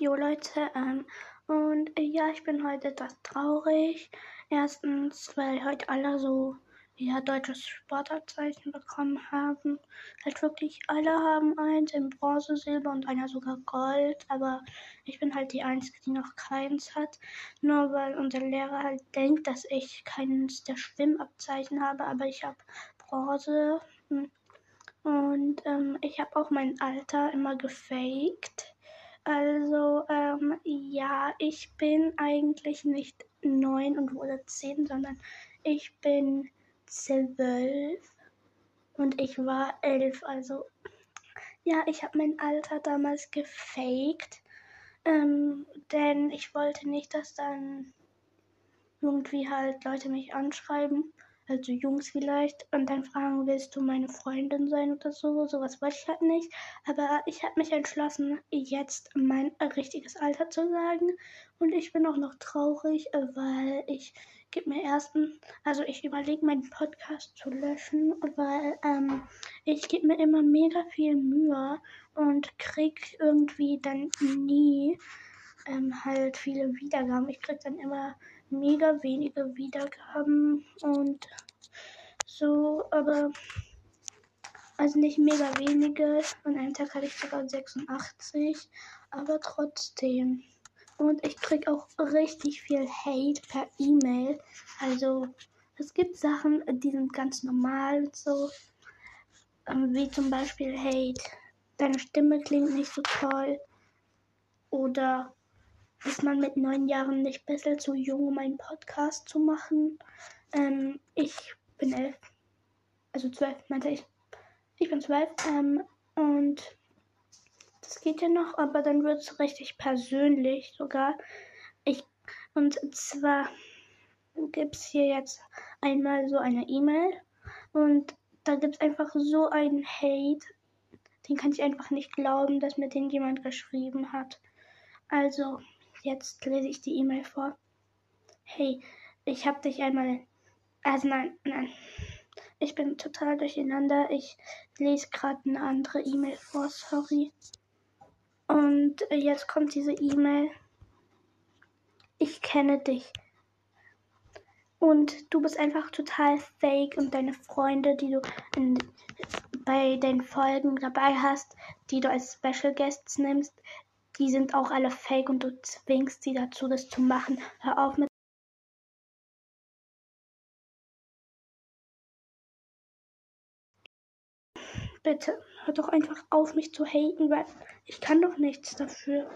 Jo Leute, ähm, und äh, ja, ich bin heute etwas traurig. Erstens, weil heute alle so ja, deutsches Sportabzeichen bekommen haben. Halt wirklich alle haben eins in Bronze, Silber und einer sogar Gold. Aber ich bin halt die Einzige, die noch keins hat. Nur weil unser Lehrer halt denkt, dass ich keins der Schwimmabzeichen habe. Aber ich habe Bronze. Hm. Und ähm, ich habe auch mein Alter immer gefaked. Also, ähm, ja, ich bin eigentlich nicht neun und wurde zehn, sondern ich bin zwölf und ich war elf. Also, ja, ich habe mein Alter damals gefaked, ähm, denn ich wollte nicht, dass dann irgendwie halt Leute mich anschreiben also Jungs vielleicht, und dann fragen, willst du meine Freundin sein oder so. Sowas wollte ich halt nicht. Aber ich habe mich entschlossen, jetzt mein richtiges Alter zu sagen. Und ich bin auch noch traurig, weil ich gebe mir erstens, also ich überlege meinen Podcast zu löschen, weil ähm, ich gebe mir immer mega viel Mühe und krieg irgendwie dann nie ähm, halt viele Wiedergaben. Ich krieg dann immer mega wenige Wiedergaben und so, aber also nicht mega wenige. An einem Tag hatte ich sogar 86, aber trotzdem. Und ich krieg auch richtig viel Hate per E-Mail. Also es gibt Sachen, die sind ganz normal so. Ähm, wie zum Beispiel Hate. Deine Stimme klingt nicht so toll. Oder ist man mit neun Jahren nicht besser zu jung, um einen Podcast zu machen? Ähm, ich bin elf. Also zwölf, meinte ich. Ich bin zwölf. Ähm, und das geht ja noch, aber dann wird es richtig persönlich sogar. Ich, und zwar gibt es hier jetzt einmal so eine E-Mail und da gibt es einfach so einen Hate. Den kann ich einfach nicht glauben, dass mir den jemand geschrieben hat. Also, Jetzt lese ich die E-Mail vor. Hey, ich habe dich einmal. Also nein, nein. Ich bin total durcheinander. Ich lese gerade eine andere E-Mail vor, sorry. Und jetzt kommt diese E-Mail. Ich kenne dich. Und du bist einfach total fake und deine Freunde, die du in, bei den Folgen dabei hast, die du als Special Guests nimmst, die sind auch alle fake und du zwingst sie dazu, das zu machen. Hör auf mit Bitte, hör doch einfach auf, mich zu haten, weil ich kann doch nichts dafür.